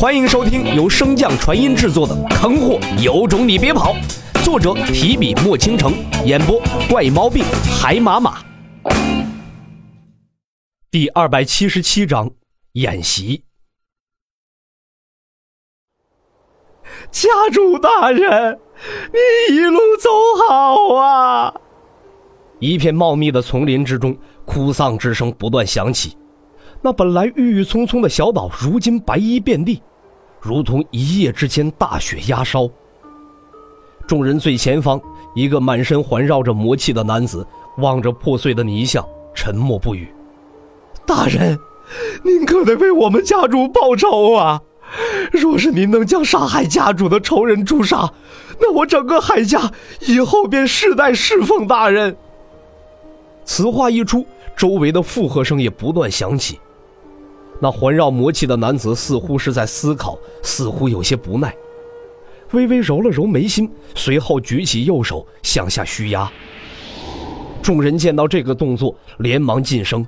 欢迎收听由升降传音制作的《坑货有种你别跑》，作者提笔墨倾城，演播怪毛病海马马。第二百七十七章演习。家主大人，你一路走好啊！一片茂密的丛林之中，哭丧之声不断响起。那本来郁郁葱葱的小岛，如今白衣遍地。如同一夜之间大雪压烧。众人最前方，一个满身环绕着魔气的男子望着破碎的泥像，沉默不语。大人，您可得为我们家主报仇啊！若是您能将杀害家主的仇人诛杀，那我整个海家以后便世代侍奉大人。此话一出，周围的附和声也不断响起。那环绕魔气的男子似乎是在思考，似乎有些不耐，微微揉了揉眉心，随后举起右手向下虚压。众人见到这个动作，连忙噤声。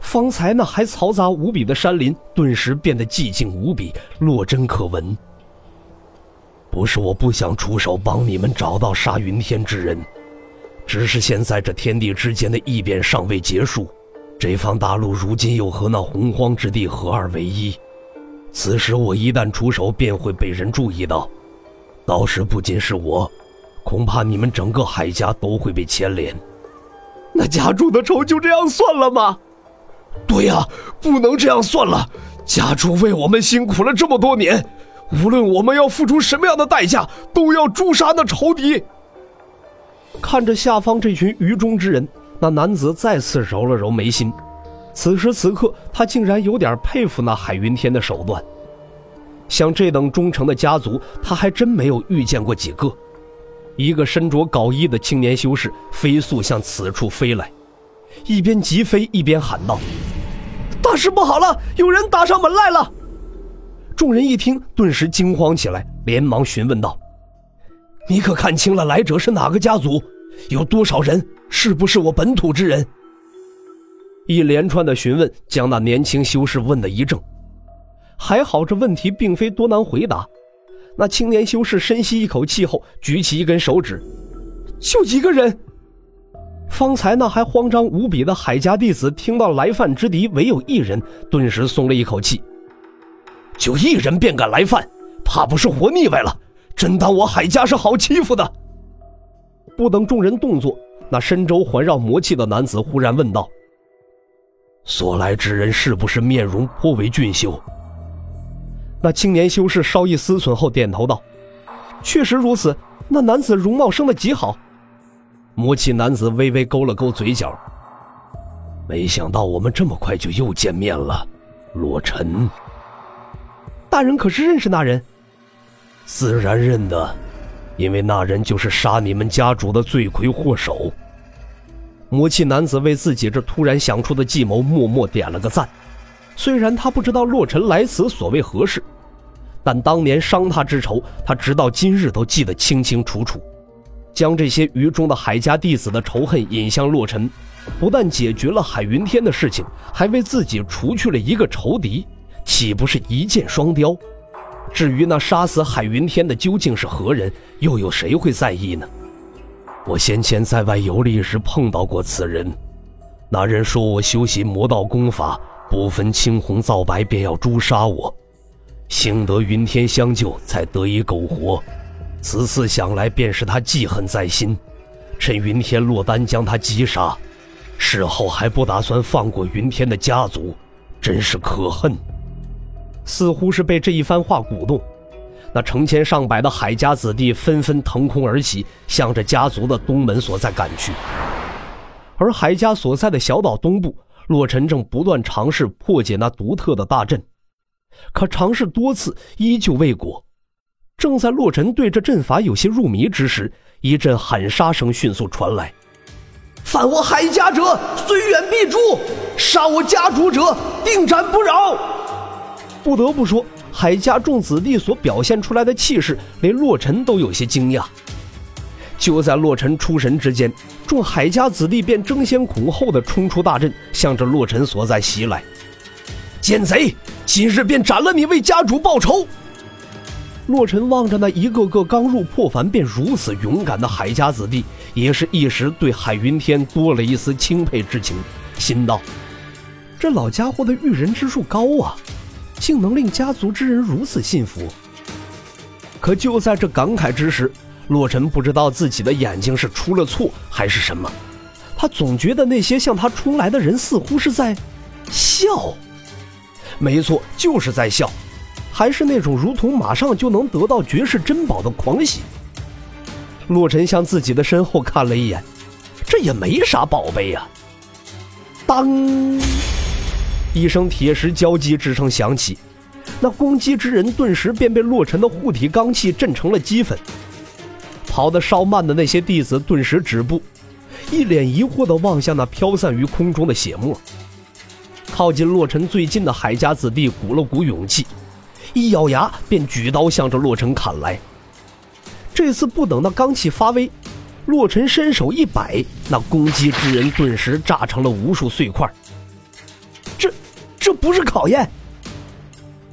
方才那还嘈杂无比的山林，顿时变得寂静无比，落针可闻。不是我不想出手帮你们找到杀云天之人，只是现在这天地之间的异变尚未结束。这方大陆如今又和那洪荒之地合二为一，此时我一旦出手，便会被人注意到，到时不仅是我，恐怕你们整个海家都会被牵连。那家主的仇就这样算了吗？对呀，不能这样算了。家主为我们辛苦了这么多年，无论我们要付出什么样的代价，都要诛杀那仇敌。看着下方这群愚忠之人。那男子再次揉了揉眉心，此时此刻，他竟然有点佩服那海云天的手段。像这等忠诚的家族，他还真没有遇见过几个。一个身着镐衣的青年修士飞速向此处飞来，一边疾飞一边喊道：“大事不好了，有人打上门来了！”众人一听，顿时惊慌起来，连忙询问道：“你可看清了来者是哪个家族？有多少人？”是不是我本土之人？一连串的询问将那年轻修士问得一怔。还好这问题并非多难回答。那青年修士深吸一口气后，举起一根手指：“就一个人。”方才那还慌张无比的海家弟子听到来犯之敌唯有一人，顿时松了一口气。就一人便敢来犯，怕不是活腻歪了？真当我海家是好欺负的？不等众人动作。那身周环绕魔气的男子忽然问道：“所来之人是不是面容颇为俊秀？”那青年修士稍一思忖后点头道：“确实如此。那男子容貌生得极好。”魔气男子微微勾了勾嘴角：“没想到我们这么快就又见面了，洛尘。大人可是认识那人？自然认得，因为那人就是杀你们家主的罪魁祸首。”魔气男子为自己这突然想出的计谋默默点了个赞。虽然他不知道洛尘来此所为何事，但当年伤他之仇，他直到今日都记得清清楚楚。将这些愚忠的海家弟子的仇恨引向洛尘，不但解决了海云天的事情，还为自己除去了一个仇敌，岂不是一箭双雕？至于那杀死海云天的究竟是何人，又有谁会在意呢？我先前在外游历时碰到过此人，那人说我修习魔道功法，不分青红皂白便要诛杀我，幸得云天相救，才得以苟活。此次想来，便是他记恨在心，趁云天落单将他击杀，事后还不打算放过云天的家族，真是可恨。似乎是被这一番话鼓动。那成千上百的海家子弟纷纷腾空而起，向着家族的东门所在赶去。而海家所在的小岛东部，洛尘正不断尝试破解那独特的大阵，可尝试多次依旧未果。正在洛尘对这阵法有些入迷之时，一阵喊杀声迅速传来：“犯我海家者，虽远必诛；杀我家主者，定斩不饶。”不得不说。海家众子弟所表现出来的气势，连洛尘都有些惊讶。就在洛尘出神之间，众海家子弟便争先恐后的冲出大阵，向着洛尘所在袭来。奸贼，今日便斩了你，为家主报仇。洛尘望着那一个个刚入破凡便如此勇敢的海家子弟，也是一时对海云天多了一丝钦佩之情，心道：这老家伙的驭人之术高啊，竟能令家族之人如此信服。可就在这感慨之时，洛尘不知道自己的眼睛是出了错还是什么，他总觉得那些向他冲来的人似乎是在笑。没错，就是在笑。还是那种如同马上就能得到绝世珍宝的狂喜。洛尘向自己的身后看了一眼，这也没啥宝贝呀。当，一声铁石交击之声响起，那攻击之人顿时便被洛尘的护体罡气震成了齑粉。跑得稍慢的那些弟子顿时止步，一脸疑惑地望向那飘散于空中的血沫。靠近洛尘最近的海家子弟鼓了鼓勇气。一咬牙，便举刀向着洛尘砍来。这次不等那罡气发威，洛尘伸手一摆，那攻击之人顿时炸成了无数碎块。不是考验？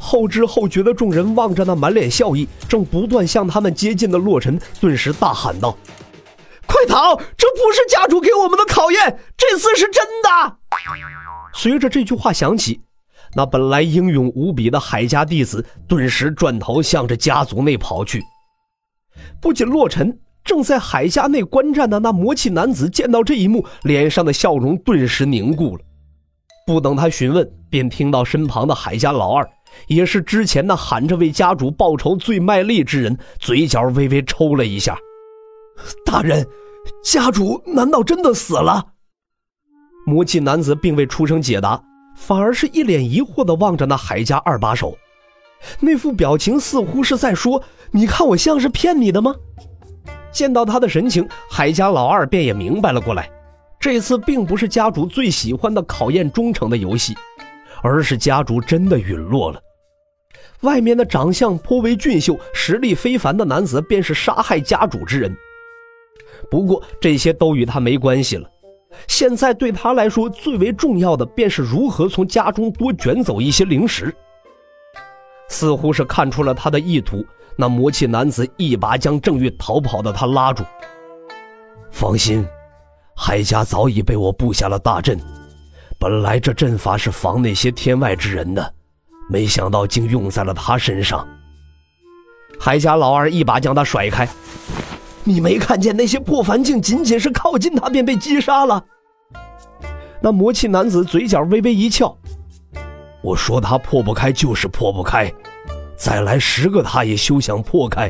后知后觉的众人望着那满脸笑意、正不断向他们接近的洛尘，顿时大喊道：“快逃！这不是家主给我们的考验，这次是真的！”随着这句话响起。那本来英勇无比的海家弟子，顿时转头向着家族内跑去。不仅洛尘，正在海家内观战的那魔气男子见到这一幕，脸上的笑容顿时凝固了。不等他询问，便听到身旁的海家老二，也是之前那喊着为家主报仇最卖力之人，嘴角微微抽了一下。大人，家主难道真的死了？魔气男子并未出声解答。反而是一脸疑惑地望着那海家二把手，那副表情似乎是在说：“你看我像是骗你的吗？”见到他的神情，海家老二便也明白了过来，这次并不是家主最喜欢的考验忠诚的游戏，而是家主真的陨落了。外面的长相颇为俊秀、实力非凡的男子，便是杀害家主之人。不过这些都与他没关系了。现在对他来说最为重要的，便是如何从家中多卷走一些灵石。似乎是看出了他的意图，那魔气男子一把将正欲逃跑的他拉住。放心，海家早已被我布下了大阵。本来这阵法是防那些天外之人的，没想到竟用在了他身上。海家老二一把将他甩开。你没看见那些破凡境仅仅是靠近他便被击杀了？那魔气男子嘴角微微一翘，我说他破不开就是破不开，再来十个他也休想破开。